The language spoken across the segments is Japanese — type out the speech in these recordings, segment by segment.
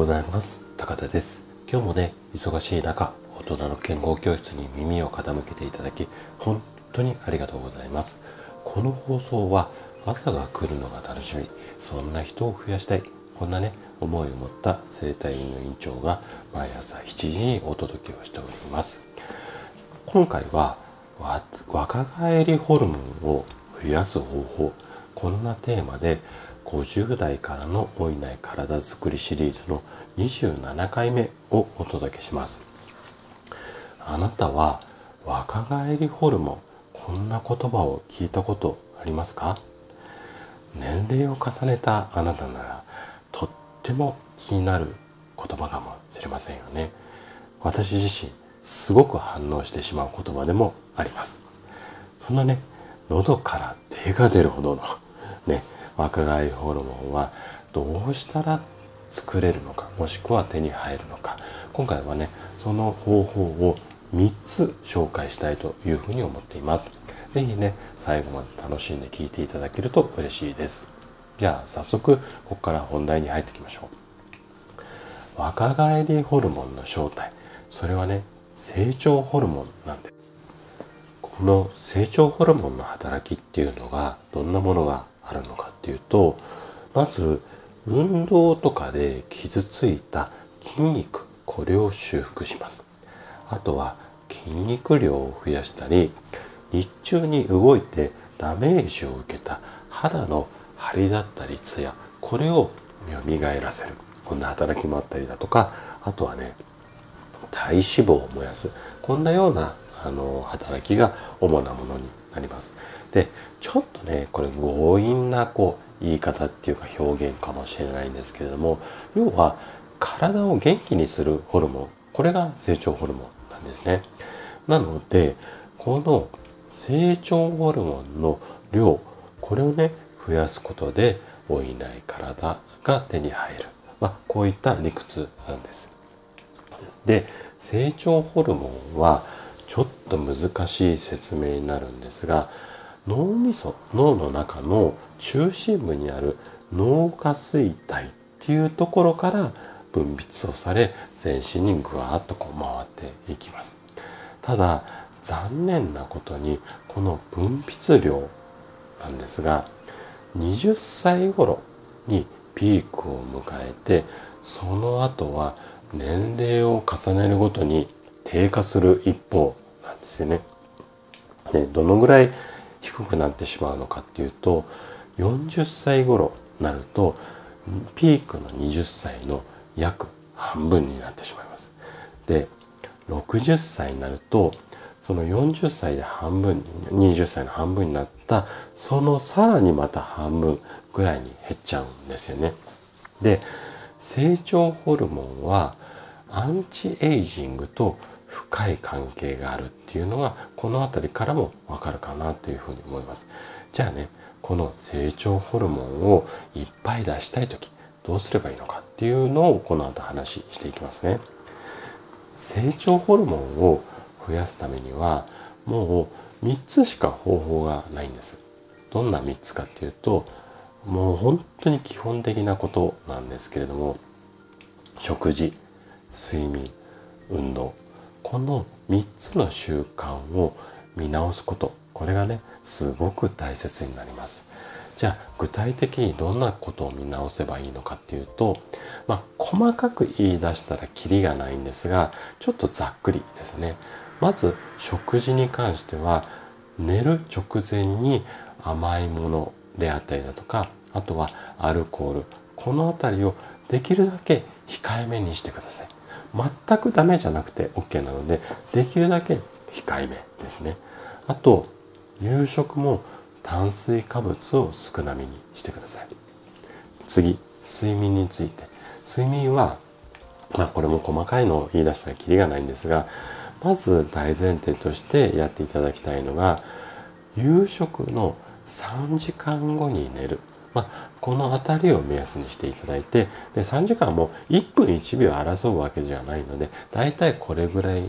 ございます。高田です。今日もね忙しい中大人の健康教室に耳を傾けていただき本当にありがとうございます。この放送は朝が来るのが楽しみ。そんな人を増やしたい。こんなね思いを持った生体院の院長が毎朝7時にお届けをしております。今回は若返りホルモンを増やす方法。こんなテーマで50代からの老いない体づくりシリーズの27回目をお届けします。あなたは若返りホルモンこんな言葉を聞いたことありますか？年齢を重ねたあなたならとっても気になる言葉かもしれませんよね。私自身すごく反応してしまう言葉でもあります。そんなね喉から手が出るほどのね若返りホルモンはどうしたら作れるのかもしくは手に入るのか。今回はねその方法を3つ紹介したいというふうに思っています。是非ね最後まで楽しんで聞いていただけると嬉しいです。じゃあ早速ここから本題に入っていきましょう。若返りホルモンの正体。それはね成長ホルモンなんです。この成長ホルモンの働きっていうのがどんなものがあるのかっていうとまず運動とかで傷ついた筋肉これを修復します。あとは筋肉量を増やしたり日中に動いてダメージを受けた肌の張りだったりツヤこれを蘇らせる。こんな働きもあったりだとかあとはね体脂肪を燃やす。こんなようなあの働きが主なものになります。でちょっとねこれ強引なこう言い方っていうか表現かもしれないんですけれども要は体を元気にするホルモンこれが成長ホルモンなんですね。なのでこの成長ホルモンの量これをね増やすことで老いない体が手に入る、まあ、こういった理屈なんです。で成長ホルモンはちょっと難しい説明になるんですが脳みそ脳の中の中心部にある脳下垂体っていうところから分泌をされ全身にぐわっとこう回っていきます。ただ残念なことにこの分泌量なんですが20歳頃にピークを迎えてその後は年齢を重ねるごとに低下する一方なんですよね。でどのぐらい低くなってしまうのかっていうと40歳頃になるとピークの20歳の約半分になってしまいます。で60歳になるとその40歳で半分20歳の半分になったそのさらにまた半分ぐらいに減っちゃうんですよね。で成長ホルモンはアンチエイジングと深い関係があるっていうのがこの辺りからもわかるかなというふうに思います。じゃあねこの成長ホルモンをいっぱい出したい時どうすればいいのかっていうのをこの後話していきますね。成長ホルモンを増やすためにはもう3つしか方法がないんです。どんな3つかっていうともう本当に基本的なことなんですけれども食事睡眠運動この3つの習慣を見直すこと。これがねすごく大切になります。じゃあ具体的にどんなことを見直せばいいのかっていうとまあ細かく言い出したらキリがないんですがちょっとざっくりですね。まず食事に関しては寝る直前に甘いものであったりだとかあとはアルコール。この辺りをできるだけ控えめにしてください。全くダメじゃなくて OK なのでできるだけ控えめですね。あと夕食も炭水化物を少なめにしてください。次睡眠について。睡眠はまあこれも細かいのを言い出したらキリがないんですがまず大前提としてやっていただきたいのが夕食の3時間後に寝るまあ、この辺りを目安にしていただいてで3時間も1分1秒争うわけじゃないのでだいたいこれぐらい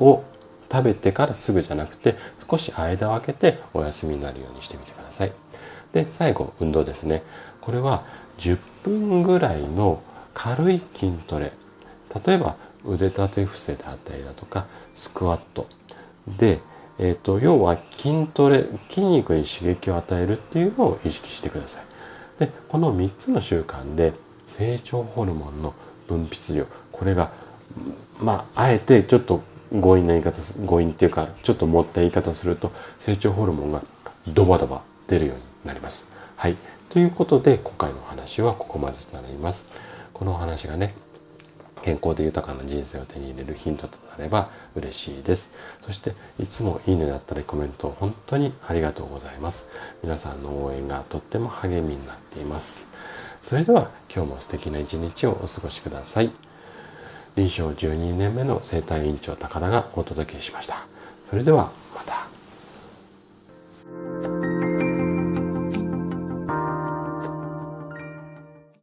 を食べてからすぐじゃなくて少し間を空けてお休みになるようにしてみてください。で最後運動ですね。これは10分ぐらいの軽い筋トレ例えば腕立て伏せであったりだとかスクワットで、えーと、要は筋トレ筋肉に刺激を与えるっていうのを意識してください。でこの3つの習慣で成長ホルモンの分泌量これがまああえてちょっと強引な言い方強引っていうかちょっと持った言い方すると成長ホルモンがドバドバ出るようになります。はい。ということで今回の話はここまでとなります。このお話がね健康で豊かな人生を手に入れるヒントとなれば嬉しいです。そして、いつもいいねだったりコメント本当にありがとうございます。皆さんの応援がとっても励みになっています。それでは今日も素敵な一日をお過ごしください。臨床12年目の生体院長高田がお届けしました。それでは